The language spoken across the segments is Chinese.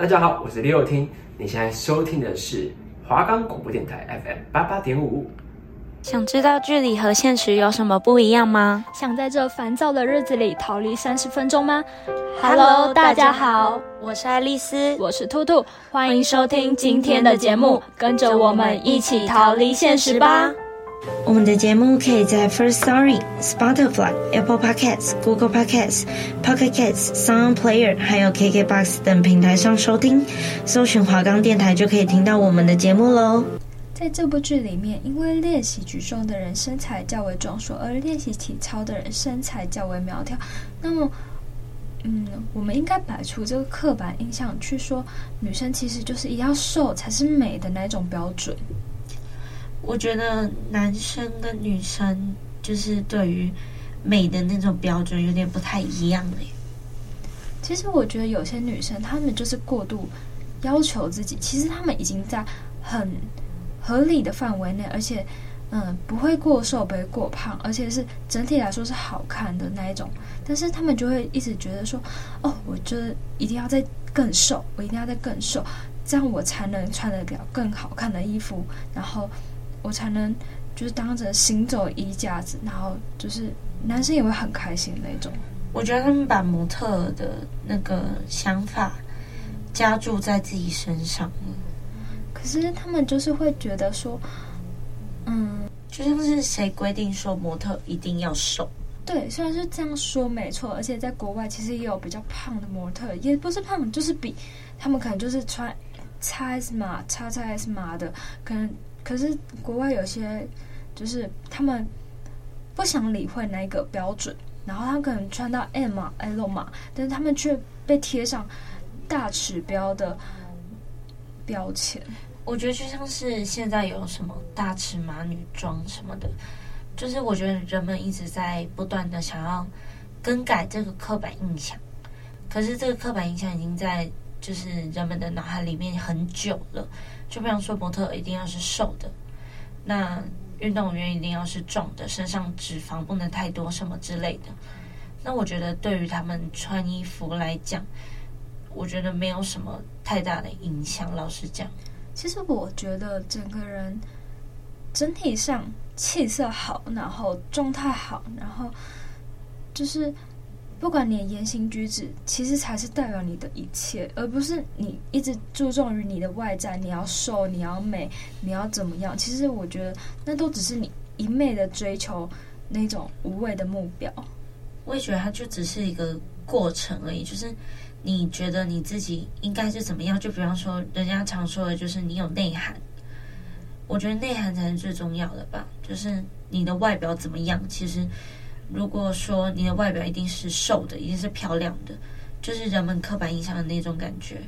大家好，我是李友听，你现在收听的是华冈广播电台 FM 八八点五。想知道剧里和现实有什么不一样吗？想在这烦躁的日子里逃离三十分钟吗？Hello，大家好，我是爱丽丝，我是兔兔，欢迎收听今天的节目，跟着我们一起逃离现实吧。我们的节目可以在 First Story、Spotify、Apple Podcasts、Google Podcasts、Pocket Casts、Sound Player，还有 KKBox 等平台上收听，搜寻华冈电台就可以听到我们的节目喽。在这部剧里面，因为练习举重的人身材较为壮硕，而练习体操的人身材较为苗条。那么，嗯，我们应该摆出这个刻板印象，去说女生其实就是一定要瘦才是美的那种标准。我觉得男生跟女生就是对于美的那种标准有点不太一样嘞。其实我觉得有些女生她们就是过度要求自己，其实她们已经在很合理的范围内，而且嗯不会过瘦，不会过胖，而且是整体来说是好看的那一种。但是她们就会一直觉得说，哦，我就一定要再更瘦，我一定要再更瘦，这样我才能穿得了更好看的衣服，然后。我才能就是当着行走衣架子，然后就是男生也会很开心那种。我觉得他们把模特的那个想法加注在自己身上，可是他们就是会觉得说，嗯，就像是谁规定说模特一定要瘦？对，虽然是这样说没错，而且在国外其实也有比较胖的模特，也不是胖，就是比他们可能就是穿 XS 码、XXS 码的，可能。可是国外有些就是他们不想理会那个标准，然后他可能穿到 M 码、L 码，但是他们却被贴上大尺标的标签。我觉得就像是现在有什么大尺码女装什么的，就是我觉得人们一直在不断的想要更改这个刻板印象，可是这个刻板印象已经在就是人们的脑海里面很久了。就比方说，模特一定要是瘦的，那运动员一定要是壮的，身上脂肪不能太多，什么之类的。那我觉得对于他们穿衣服来讲，我觉得没有什么太大的影响。老实讲，其实我觉得整个人整体上气色好，然后状态好，然后就是。不管你的言行举止，其实才是代表你的一切，而不是你一直注重于你的外在，你要瘦，你要美，你要怎么样？其实我觉得那都只是你一昧的追求那种无谓的目标。我也觉得它就只是一个过程而已，就是你觉得你自己应该是怎么样？就比方说，人家常说的就是你有内涵，我觉得内涵才是最重要的吧。就是你的外表怎么样，其实。如果说你的外表一定是瘦的，一定是漂亮的，就是人们刻板印象的那种感觉，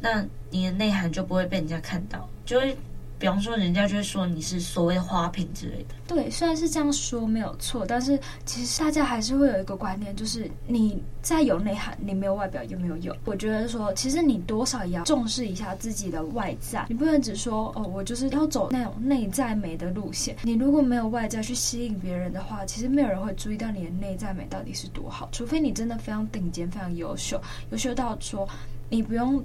那你的内涵就不会被人家看到，就会。比方说，人家就会说你是所谓的花瓶之类的。对，虽然是这样说没有错，但是其实大家还是会有一个观念，就是你再有内涵，你没有外表有没有用？我觉得说，其实你多少也要重视一下自己的外在，你不能只说哦，我就是要走那种内在美的路线。你如果没有外在去吸引别人的话，其实没有人会注意到你的内在美到底是多好，除非你真的非常顶尖、非常优秀，优秀到说你不用。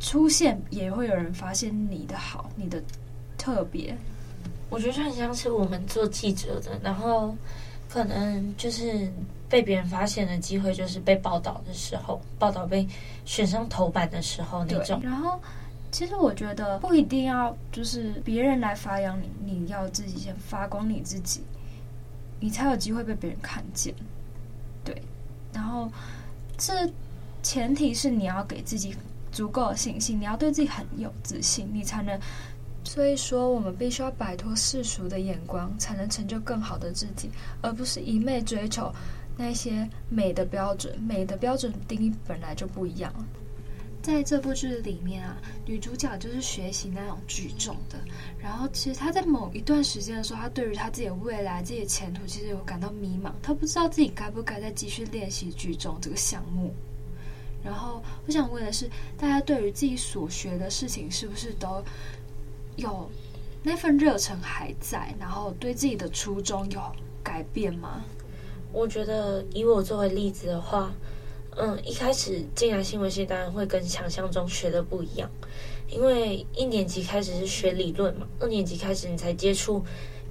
出现也会有人发现你的好，你的特别。我觉得很像是我们做记者的，然后可能就是被别人发现的机会，就是被报道的时候，报道被选上头版的时候那种。然后，其实我觉得不一定要就是别人来发扬你，你要自己先发光你自己，你才有机会被别人看见。对，然后这前提是你要给自己。足够的信心，你要对自己很有自信，你才能。所以说，我们必须要摆脱世俗的眼光，才能成就更好的自己，而不是一味追求那些美的标准。美的标准定义本来就不一样。在这部剧里面啊，女主角就是学习那种举重的，然后其实她在某一段时间的时候，她对于她自己的未来、自己的前途，其实有感到迷茫，她不知道自己该不该再继续练习举重这个项目。然后我想问的是，大家对于自己所学的事情，是不是都有那份热忱还在？然后对自己的初衷有改变吗？我觉得以我作为例子的话，嗯，一开始进来新闻系，当然会跟想象中学的不一样，因为一年级开始是学理论嘛，二年级开始你才接触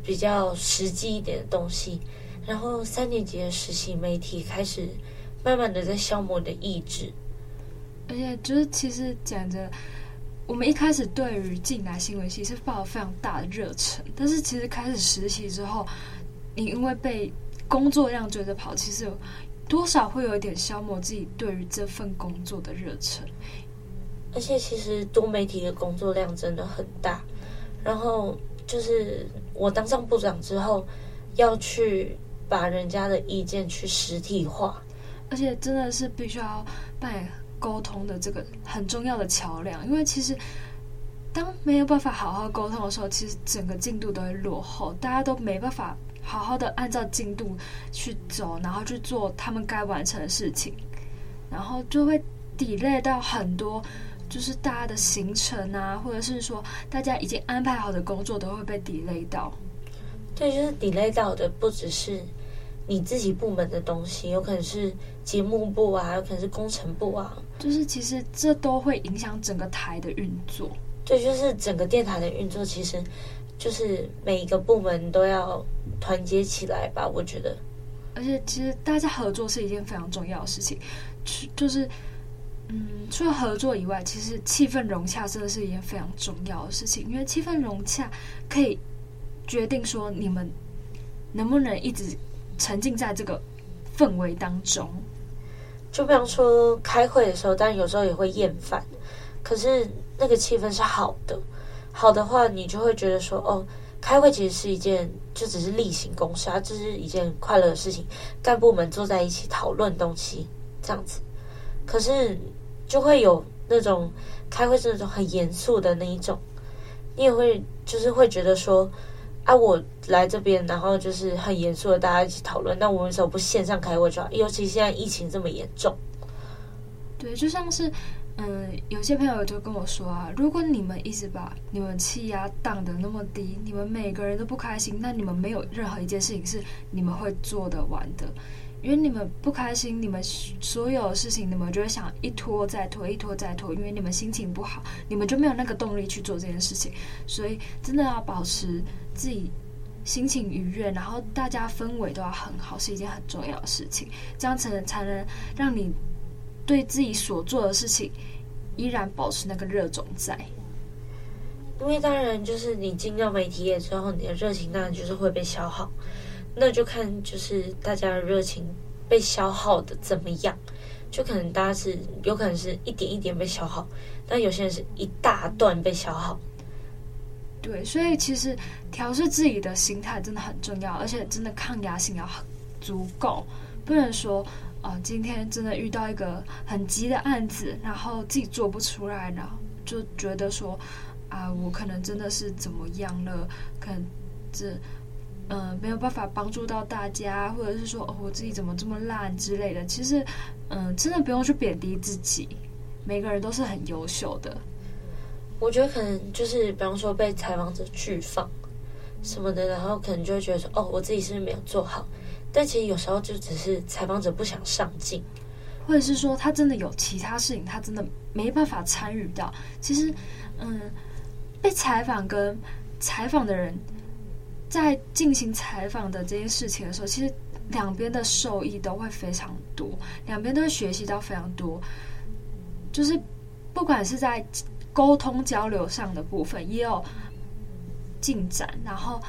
比较实际一点的东西，然后三年级的实习媒体开始慢慢的在消磨你的意志，而且就是其实讲着，我们一开始对于进来新闻系是抱有非常大的热忱，但是其实开始实习之后，你因为被工作量追着跑，其实有。多少会有一点消磨自己对于这份工作的热忱，而且其实多媒体的工作量真的很大。然后就是我当上部长之后，要去把人家的意见去实体化，而且真的是必须要扮演沟通的这个很重要的桥梁。因为其实当没有办法好好沟通的时候，其实整个进度都会落后，大家都没办法。好好的按照进度去走，然后去做他们该完成的事情，然后就会 delay 到很多，就是大家的行程啊，或者是说大家已经安排好的工作都会被 delay 到。对，就是 delay 到的不只是你自己部门的东西，有可能是节目部啊，有可能是工程部啊，就是其实这都会影响整个台的运作。对，就是整个电台的运作，其实。就是每一个部门都要团结起来吧，我觉得。而且其实大家合作是一件非常重要的事情，就是，嗯，除了合作以外，其实气氛融洽真的是一件非常重要的事情，因为气氛融洽可以决定说你们能不能一直沉浸在这个氛围当中。就比方说开会的时候，当然有时候也会厌烦，可是那个气氛是好的。好的话，你就会觉得说，哦，开会其实是一件，就只是例行公事啊，这是一件快乐的事情。干部们坐在一起讨论东西，这样子。可是就会有那种开会是那种很严肃的那一种，你也会就是会觉得说，啊，我来这边，然后就是很严肃的大家一起讨论，那我们为什么不线上开会就好？尤其现在疫情这么严重，对，就像是。嗯，有些朋友就跟我说啊，如果你们一直把你们气压挡的那么低，你们每个人都不开心，那你们没有任何一件事情是你们会做得完的，因为你们不开心，你们所有事情你们就会想一拖再拖，一拖再拖，因为你们心情不好，你们就没有那个动力去做这件事情，所以真的要保持自己心情愉悦，然后大家氛围都要很好，是一件很重要的事情，这样才能才能让你。对自己所做的事情依然保持那个热衷在，因为当然就是你进到媒体业之后，你的热情当然就是会被消耗，那就看就是大家的热情被消耗的怎么样，就可能大家是有可能是一点一点被消耗，但有些人是一大段被消耗。对，所以其实调试自己的心态真的很重要，而且真的抗压性要很足够，不能说。哦，今天真的遇到一个很急的案子，然后自己做不出来，然后就觉得说，啊，我可能真的是怎么样了？可能这，嗯、没有办法帮助到大家，或者是说，哦，我自己怎么这么烂之类的。其实，嗯、真的不用去贬低自己，每个人都是很优秀的。我觉得可能就是，比方说被采访者拒放什么的，然后可能就会觉得说，哦，我自己是不是没有做好？但其实有时候就只是采访者不想上镜，或者是说他真的有其他事情，他真的没办法参与到。其实，嗯，被采访跟采访的人在进行采访的这件事情的时候，其实两边的受益都会非常多，两边都会学习到非常多。就是不管是在沟通交流上的部分也有进展，然后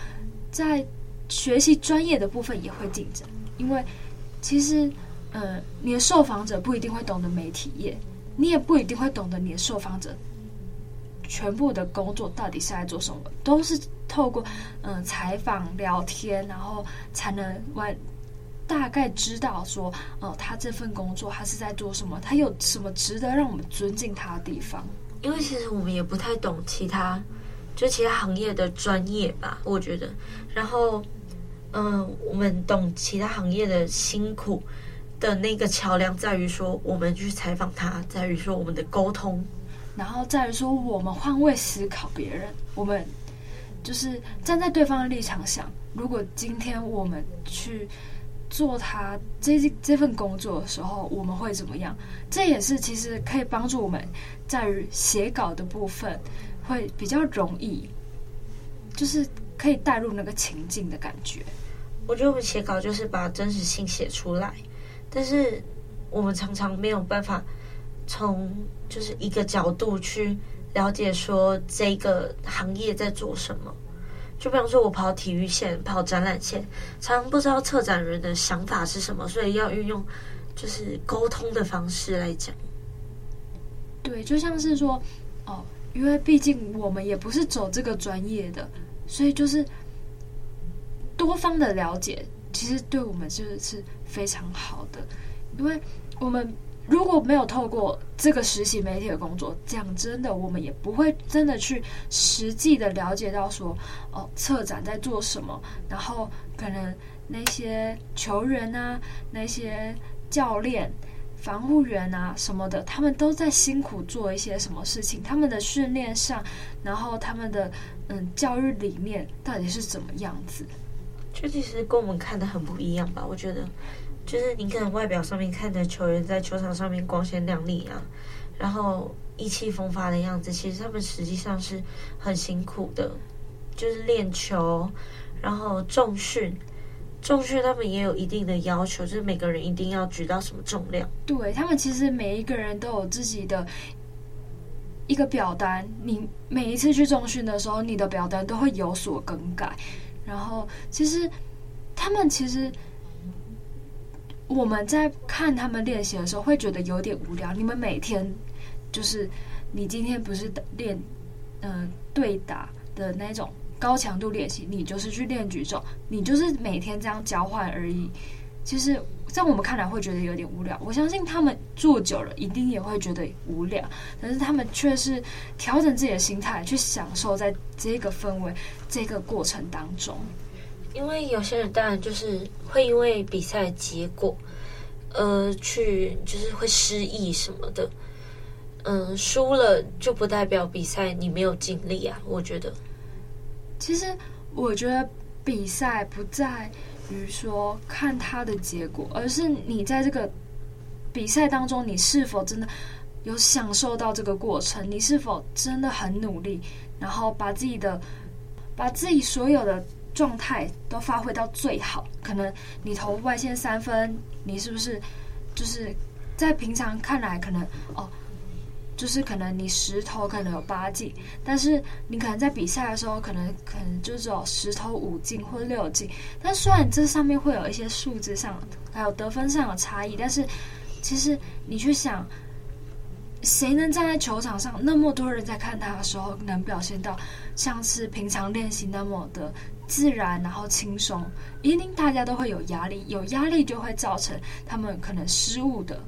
在。学习专业的部分也会进展，因为其实，嗯，你的受访者不一定会懂得媒体业，你也不一定会懂得你的受访者全部的工作到底是在做什么，都是透过嗯采访聊天，然后才能完大概知道说，哦，他这份工作他是在做什么，他有什么值得让我们尊敬他的地方。因为其实我们也不太懂其他。就其他行业的专业吧，我觉得。然后，嗯、我们懂其他行业的辛苦的那个桥梁，在于说我们去采访他，在于说我们的沟通，然后在于说我们换位思考别人，我们就是站在对方的立场想，如果今天我们去做他这这份工作的时候，我们会怎么样？这也是其实可以帮助我们在于写稿的部分会比较容易，就是可以带入那个情境的感觉。我觉得我们写稿就是把真实性写出来，但是我们常常没有办法从就是一个角度去了解说这个行业在做什么。就比方说，我跑体育线、跑展览线，常常不知道策展人的想法是什么，所以要运用就是沟通的方式来讲。对，就像是说，哦，因为毕竟我们也不是走这个专业的，所以就是多方的了解，其实对我们就是非常好的，因为我们。如果没有透过这个实习媒体的工作，讲真的，我们也不会真的去实际的了解到说，哦，策展在做什么，然后可能那些球员啊，那些教练、防护员啊什么的，他们都在辛苦做一些什么事情，他们的训练上，然后他们的嗯教育理念到底是怎么样子？这其实跟我们看的很不一样吧？我觉得。就是你可能外表上面看的球员在球场上面光鲜亮丽啊，然后意气风发的样子，其实他们实际上是很辛苦的，就是练球，然后重训，重训他们也有一定的要求，就是每个人一定要举到什么重量。对，他们其实每一个人都有自己的一个表单，你每一次去重训的时候，你的表单都会有所更改。然后其实他们其实。我们在看他们练习的时候，会觉得有点无聊。你们每天就是，你今天不是练，嗯、呃，对打的那种高强度练习，你就是去练举重，你就是每天这样交换而已。其实，在我们看来会觉得有点无聊。我相信他们做久了，一定也会觉得无聊。但是他们却是调整自己的心态，去享受在这个氛围、这个过程当中。因为有些人当然就是会因为比赛结果，呃，去就是会失忆什么的，嗯、输了就不代表比赛你没有尽力啊。我觉得，其实我觉得比赛不在于说看他的结果，而是你在这个比赛当中，你是否真的有享受到这个过程，你是否真的很努力，然后把自己的把自己所有的。状态都发挥到最好，可能你投外线三分，你是不是就是在平常看来可能哦，就是可能你十投可能有八进，但是你可能在比赛的时候可能可能就只有十投五进或六进，但虽然这上面会有一些数字上还有得分上的差异，但是其实你去想，谁能站在球场上那么多人在看他的时候，能表现到像是平常练习那么的？自然，然后轻松，一定大家都会有压力，有压力就会造成他们可能失误的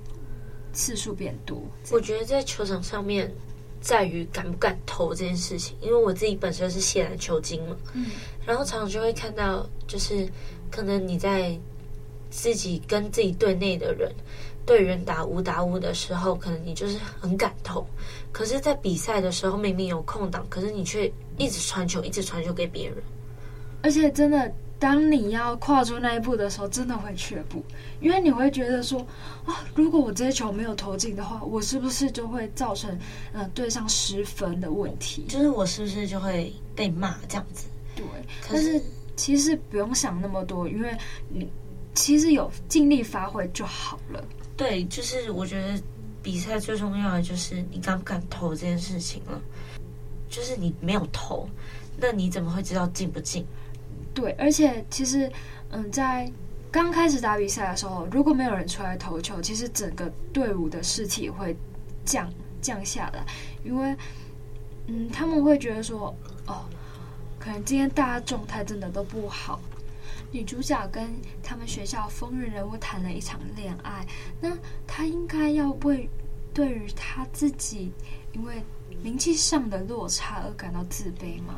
次数变多。我觉得在球场上面，在于敢不敢投这件事情，因为我自己本身是谢篮球精嘛，嗯，然后常常就会看到，就是可能你在自己跟自己队内的人队员打五打五的时候，可能你就是很敢投，可是，在比赛的时候明明有空档，可是你却一直传球，一直传球给别人。而且真的，当你要跨出那一步的时候，真的会却步，因为你会觉得说，啊，如果我这些球没有投进的话，我是不是就会造成，呃，对上失分的问题？就是我是不是就会被骂这样子？对。可是，但是其实不用想那么多，因为你其实有尽力发挥就好了。对，就是我觉得比赛最重要的就是你敢不敢投这件事情了。就是你没有投，那你怎么会知道进不进？对，而且其实，嗯，在刚开始打比赛的时候，如果没有人出来投球，其实整个队伍的士气会降降下来，因为，嗯，他们会觉得说，哦，可能今天大家状态真的都不好。女主角跟他们学校风云人物谈了一场恋爱，那她应该要为对于她自己因为名气上的落差而感到自卑吗？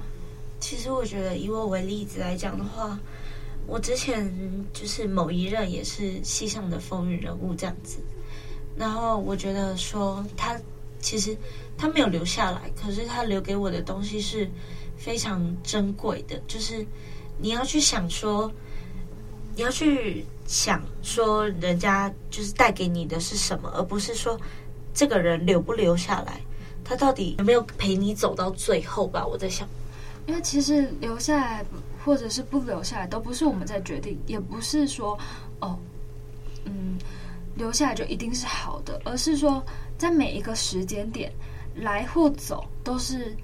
其实我觉得，以我为例子来讲的话，我之前就是某一任也是戏上的风云人物这样子。然后我觉得说他其实他没有留下来，可是他留给我的东西是非常珍贵的。就是你要去想说，你要去想说人家就是带给你的是什么，而不是说这个人留不留下来，他到底有没有陪你走到最后吧？我在想，因为其实留下来或者是不留下来都不是我们在决定，也不是说哦，嗯，留下来就一定是好的，而是说在每一个时间点来或走都是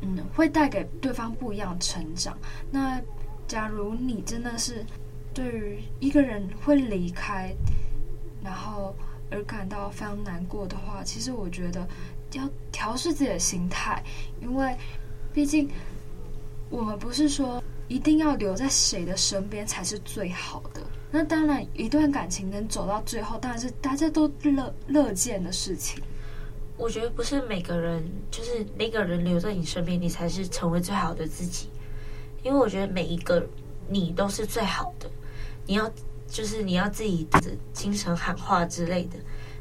嗯会带给对方不一样的成长。那假如你真的是。对于一个人会离开，然后而感到非常难过的话，其实我觉得要调试自己的心态，因为毕竟我们不是说一定要留在谁的身边才是最好的。那当然，一段感情能走到最后，当然是大家都乐乐见的事情。我觉得不是每个人，就是那个人留在你身边，你才是成为最好的自己。因为我觉得每一个你都是最好的。你要就是你要自己的精神喊话之类的，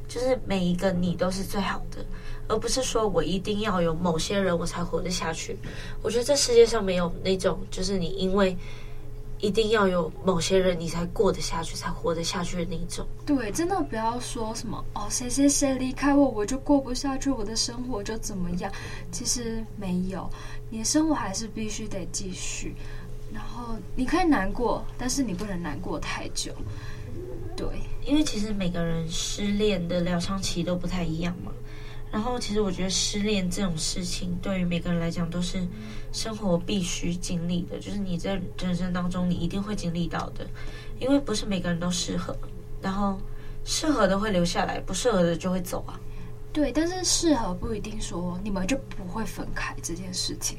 就是每一个你都是最好的，而不是说我一定要有某些人我才活得下去。我觉得这世界上没有那种就是你因为一定要有某些人你才过得下去、才活得下去的那种。对，真的不要说什么哦，谁谁谁离开我，我就过不下去，我的生活就怎么样。其实没有，你的生活还是必须得继续。然后你可以难过，但是你不能难过太久。对，因为其实每个人失恋的疗伤期都不太一样嘛。然后其实我觉得失恋这种事情，对于每个人来讲都是生活必须经历的，就是你在人生当中你一定会经历到的。因为不是每个人都适合，然后适合的会留下来，不适合的就会走啊。对，但是适合不一定说你们就不会分开这件事情，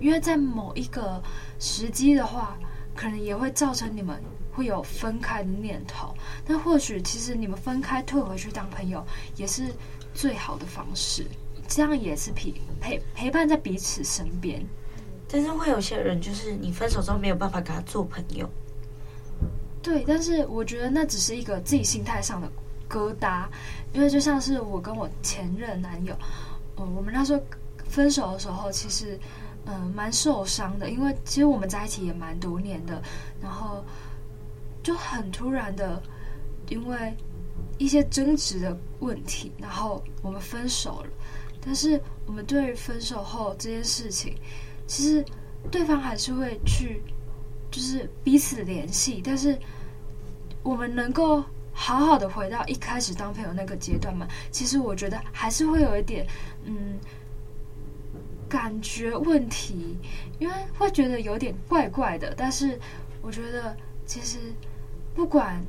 因为在某一个时机的话，可能也会造成你们会有分开的念头。但或许其实你们分开退回去当朋友也是最好的方式，这样也是陪陪陪伴在彼此身边。但是会有些人就是你分手之后没有办法跟他做朋友。对，但是我觉得那只是一个自己心态上的疙瘩。因为就像是我跟我前任男友，嗯，我们那时候分手的时候，其实嗯蛮受伤的，因为其实我们在一起也蛮多年的，然后就很突然的，因为一些争执的问题，然后我们分手了。但是我们对于分手后这件事情，其实对方还是会去，就是彼此联系，但是我们能够。好好的回到一开始当朋友那个阶段嘛，其实我觉得还是会有一点，嗯，感觉问题，因为会觉得有点怪怪的。但是我觉得其实不管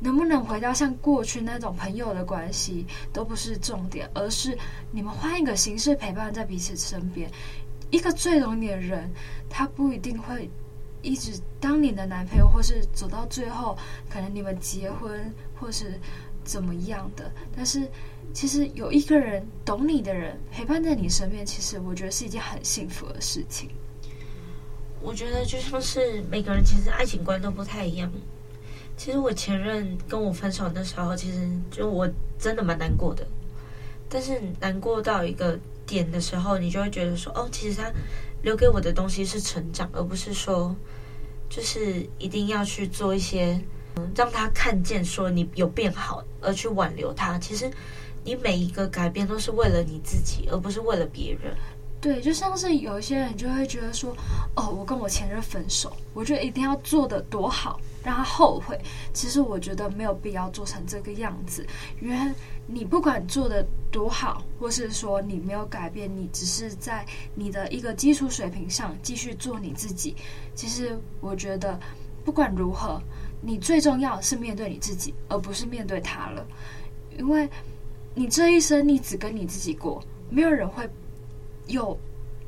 能不能回到像过去那种朋友的关系，都不是重点，而是你们换一个形式陪伴在彼此身边。一个最懂你的人，他不一定会。一直当你的男朋友，或是走到最后，可能你们结婚，或是怎么样的。但是，其实有一个人懂你的人陪伴在你身边，其实我觉得是一件很幸福的事情。我觉得就像是每个人其实爱情观都不太一样。其实我前任跟我分手的时候，其实就我真的蛮难过的。但是难过到一个点的时候，你就会觉得说，哦，其实他留给我的东西是成长，而不是说。就是一定要去做一些，嗯，让他看见说你有变好，而去挽留他。其实你每一个改变都是为了你自己，而不是为了别人。对，就像是有一些人就会觉得说，哦，我跟我前任分手，我觉得一定要做得多好，让他后悔。其实我觉得没有必要做成这个样子，因为你不管做得多好，或是说你没有改变，你只是在你的一个基础水平上继续做你自己。其实我觉得不管如何，你最重要是面对你自己，而不是面对他了，因为你这一生你只跟你自己过，没有人会。有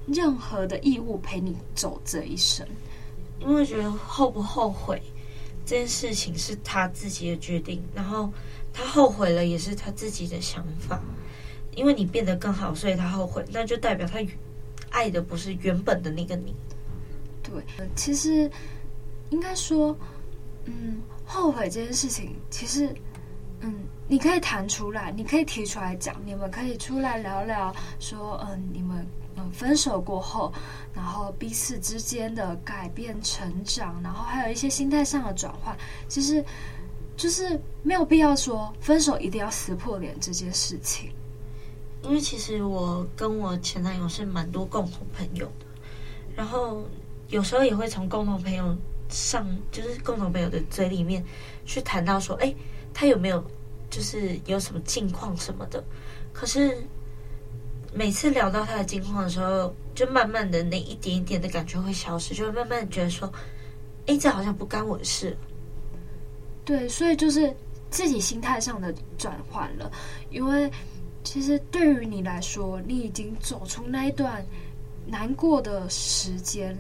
任何的义务陪你走这一生，因为觉得后不后悔这件事情是他自己的决定，然后他后悔了也是他自己的想法。因为你变得更好，所以他后悔，那就代表他爱的不是原本的那个你。对，其实应该说，嗯，后悔这件事情，其实，嗯。你可以谈出来，你可以提出来讲，你们可以出来聊聊，说，嗯，你们嗯分手过后，然后彼此之间的改变、成长，然后还有一些心态上的转换。其实就是没有必要说分手一定要撕破脸这件事情。因为其实我跟我前男友是蛮多共同朋友的，然后有时候也会从共同朋友上，就是共同朋友的嘴里面去谈到说，哎，他有没有就是有什么近况什么的。可是每次聊到他的近况的时候，就慢慢的那一点一点的感觉会消失，就会慢慢觉得说，哎，这好像不干我的事。对，所以就是自己心态上的转换了，因为。其实对于你来说，你已经走出那一段难过的时间，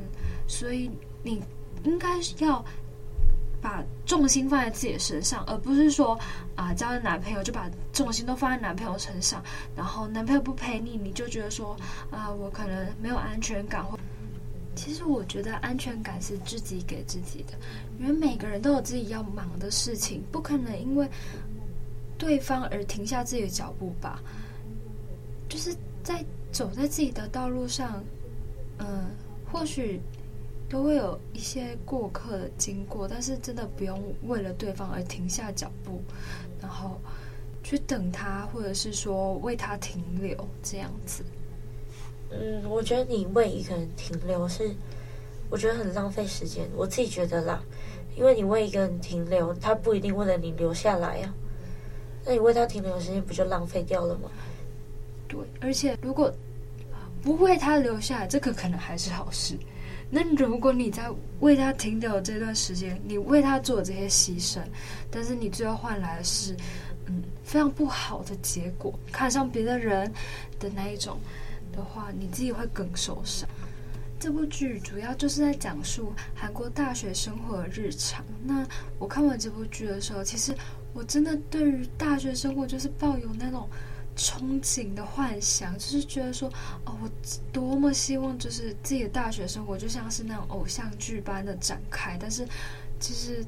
所以你应该要把重心放在自己的身上，而不是说啊，交了男朋友就把重心都放在男朋友身上，然后男朋友不陪你，你就觉得说啊，我可能没有安全感。其实我觉得安全感是自己给自己的，因为每个人都有自己要忙的事情，不可能因为。对方而停下自己的脚步吧，就是在走在自己的道路上，嗯，或许都会有一些过客的经过，但是真的不用为了对方而停下脚步，然后去等他，或者是说为他停留这样子。嗯，我觉得你为一个人停留是，我觉得很浪费时间。我自己觉得啦，因为你为一个人停留，他不一定为了你留下来呀、啊。那你为他停留的时间不就浪费掉了吗？对，而且如果不为他留下来，这个可能还是好事。那如果你在为他停留这段时间，你为他做这些牺牲，但是你最后换来的是，嗯，非常不好的结果，看上别的人的那一种的话，你自己会更受伤。这部剧主要就是在讲述韩国大学生活的日常。那我看完这部剧的时候，其实。我真的对于大学生活就是抱有那种憧憬的幻想，就是觉得说，哦，我多么希望就是自己的大学生活就像是那种偶像剧般的展开。但是，其实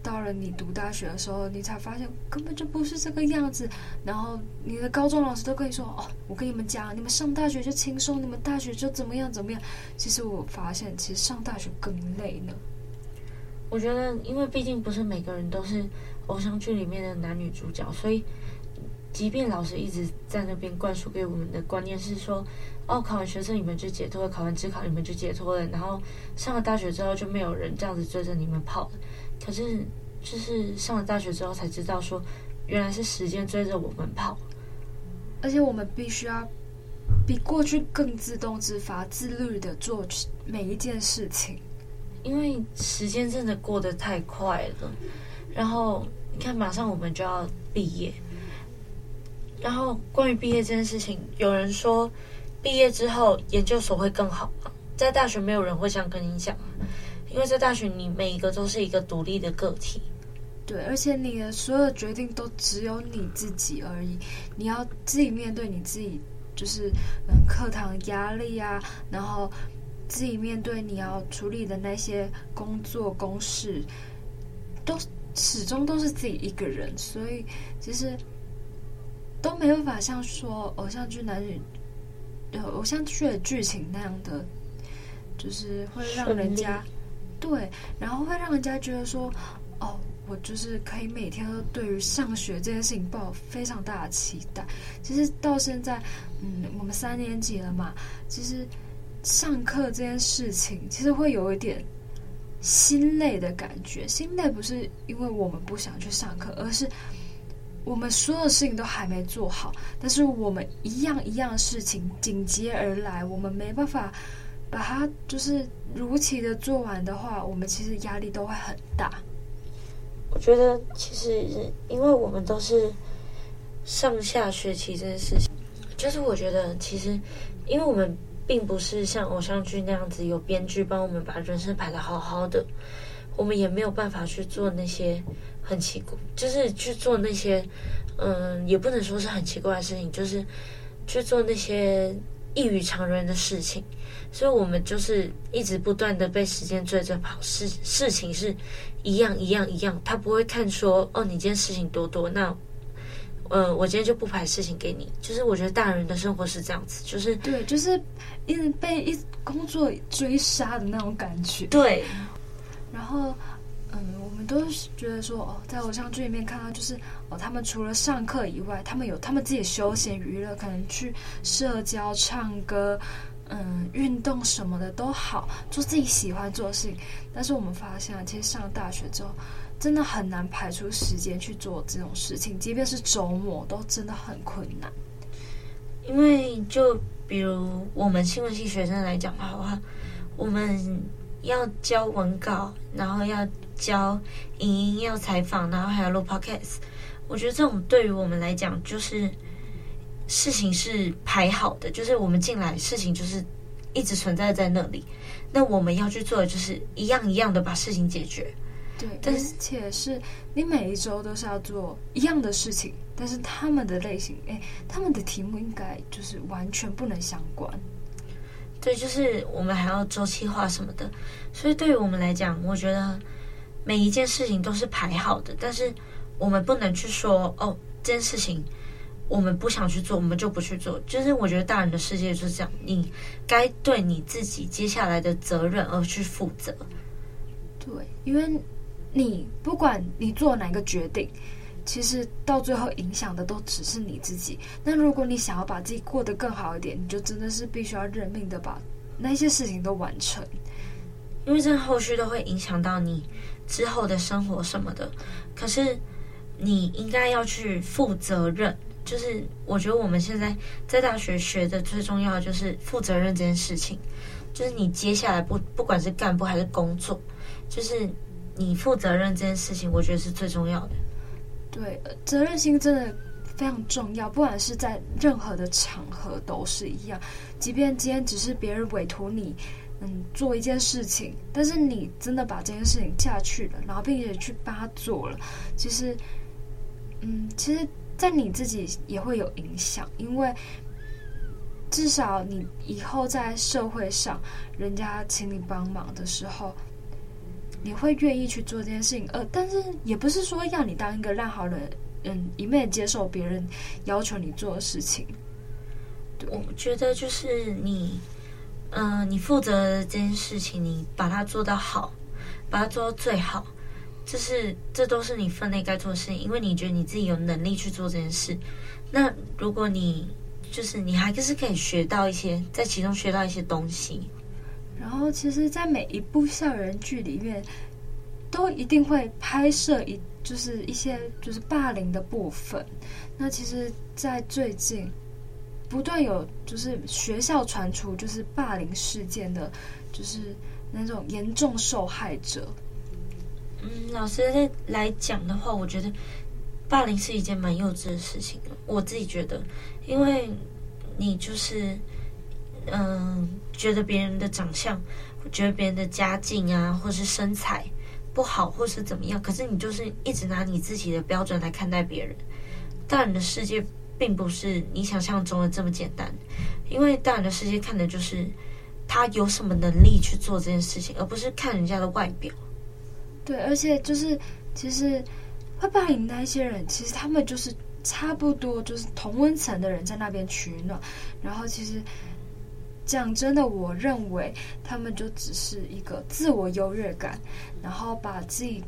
到了你读大学的时候，你才发现根本就不是这个样子。然后你的高中老师都跟你说，哦，我跟你们讲，你们上大学就轻松，你们大学就怎么样怎么样。其实我发现，其实上大学更累呢。我觉得，因为毕竟不是每个人都是。偶像剧里面的男女主角，所以即便老师一直在那边灌输给我们的观念是说，哦，考完学测你们就解脱了，考完职考你们就解脱了，然后上了大学之后就没有人这样子追着你们跑。可是就是上了大学之后才知道说，原来是时间追着我们跑，而且我们必须要比过去更自动自发、自律的做每一件事情，因为时间真的过得太快了。然后你看，马上我们就要毕业。然后关于毕业这件事情，有人说毕业之后研究所会更好吗？在大学没有人会这样跟你讲，因为在大学你每一个都是一个独立的个体。对，而且你的所有决定都只有你自己而已，你要自己面对你自己，就是嗯课堂压力啊，然后自己面对你要处理的那些工作公事，都。始终都是自己一个人，所以其实都没有法像说偶像剧男女，呃，偶像剧的剧情那样的，就是会让人家对，然后会让人家觉得说，哦，我就是可以每天都对于上学这件事情抱有非常大的期待。其实到现在，嗯，我们三年级了嘛，其实上课这件事情其实会有一点。心累的感觉，心累不是因为我们不想去上课，而是我们所有事情都还没做好，但是我们一样一样事情紧接而来，我们没办法把它就是如期的做完的话，我们其实压力都会很大。我觉得其实因为我们都是上下学期这件事情，就是我觉得其实因为我们。并不是像偶像剧那样子有编剧帮我们把人生排得好好的，我们也没有办法去做那些很奇怪，就是去做那些，嗯，也不能说是很奇怪的事情，就是去做那些异于常人的事情，所以我们就是一直不断的被时间追着跑，事事情是一样一样一样，他不会看说，哦，你今天事情多多，那。呃，我今天就不排事情给你。就是我觉得大人的生活是这样子，就是对，就是一直被一工作追杀的那种感觉。对。然后，嗯，我们都觉得说哦，在偶像剧里面看到就是哦，他们除了上课以外，他们有他们自己休闲娱乐，可能去社交、唱歌。嗯，运动什么的都好，做自己喜欢做的事情。但是我们发现，其实上大学之后，真的很难排出时间去做这种事情，即便是周末，都真的很困难。因为就比如我们新闻系学生来讲的话，我们要交文稿，然后要教影音，要采访，然后还要录 podcast。我觉得这种对于我们来讲，就是。事情是排好的，就是我们进来，事情就是一直存在在那里。那我们要去做的就是一样一样的把事情解决。对，但是且是你每一周都是要做一样的事情，但是他们的类型，哎，他们的题目应该就是完全不能相关。对，就是我们还要周期化什么的，所以对于我们来讲，我觉得每一件事情都是排好的，但是我们不能去说哦，这件事情。我们不想去做，我们就不去做。就是我觉得大人的世界就是这样，你该对你自己接下来的责任而去负责。对，因为你不管你做哪个决定，其实到最后影响的都只是你自己。那如果你想要把自己过得更好一点，你就真的是必须要认命的把那些事情都完成，因为这后续都会影响到你之后的生活什么的。可是你应该要去负责任。就是我觉得我们现在在大学学的最重要的就是负责任这件事情，就是你接下来不不管是干部还是工作，就是你负责任这件事情，我觉得是最重要的。对，责任心真的非常重要，不管是在任何的场合都是一样。即便今天只是别人委托你，嗯，做一件事情，但是你真的把这件事情下去了，然后并且去帮他做了，其实，嗯，其实。在你自己也会有影响，因为至少你以后在社会上，人家请你帮忙的时候，你会愿意去做这件事情。呃，但是也不是说要你当一个烂好人，嗯，一面接受别人要求你做的事情。我觉得就是你，嗯、你负责这件事情，你把它做到好，把它做到最好。这是这都是你分内该做的事情，因为你觉得你自己有能力去做这件事。那如果你就是你还是可以学到一些，在其中学到一些东西。然后，其实，在每一部校园剧里面，都一定会拍摄一就是一些就是霸凌的部分。那其实，在最近不断有就是学校传出就是霸凌事件的，就是那种严重受害者。嗯，老师来来讲的话，我觉得霸凌是一件蛮幼稚的事情。我自己觉得，因为你就是嗯、觉得别人的长相，觉得别人的家境啊，或是身材不好，或是怎么样，可是你就是一直拿你自己的标准来看待别人。大人的世界并不是你想象中的这么简单，因为大人的世界看的就是他有什么能力去做这件事情，而不是看人家的外表。对，而且就是，其实会霸凌那些人，其实他们就是差不多就是同温层的人在那边取暖。然后，其实讲真的，我认为他们就只是一个自我优越感，然后把自己，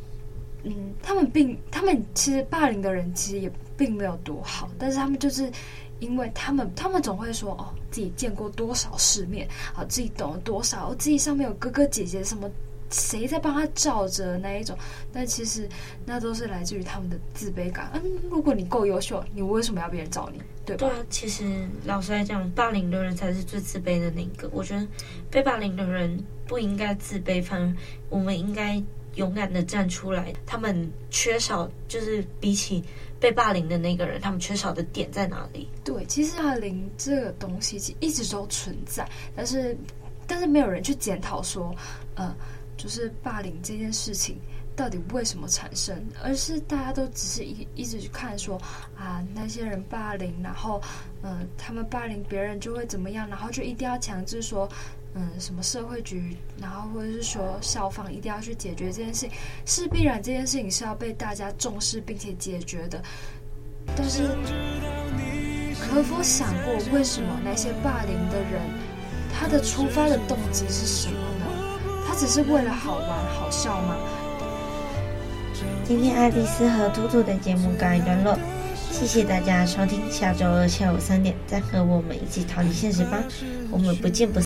嗯，他们并他们其实霸凌的人其实也并没有多好，但是他们就是因为他们他们总会说哦，自己见过多少世面，啊，自己懂了多少，哦自己上面有哥哥姐姐什么。谁在帮他罩着那一种？但其实那都是来自于他们的自卑感。嗯，如果你够优秀，你为什么要别人罩你？对吧？对啊，其实老实来讲，霸凌的人才是最自卑的那个。我觉得被霸凌的人不应该自卑，反而我们应该勇敢的站出来。他们缺少，就是比起被霸凌的那个人，他们缺少的点在哪里？对，其实霸凌这个东西其实一直都存在，但是但是没有人去检讨说，呃。就是霸凌这件事情到底为什么产生，而是大家都只是一一直去看说啊，那些人霸凌，然后嗯、他们霸凌别人就会怎么样，然后就一定要强制说嗯，什么社会局，然后或者是说校方一定要去解决这件事情，是必然这件事情是要被大家重视并且解决的。但是，可否想过为什么那些霸凌的人，他的出发的动机是什么呢？他只是为了好玩好笑吗？今天爱丽丝和兔兔的节目告一段落，谢谢大家收听，下周二下午三点再和我们一起逃离现实吧，我们不见不散。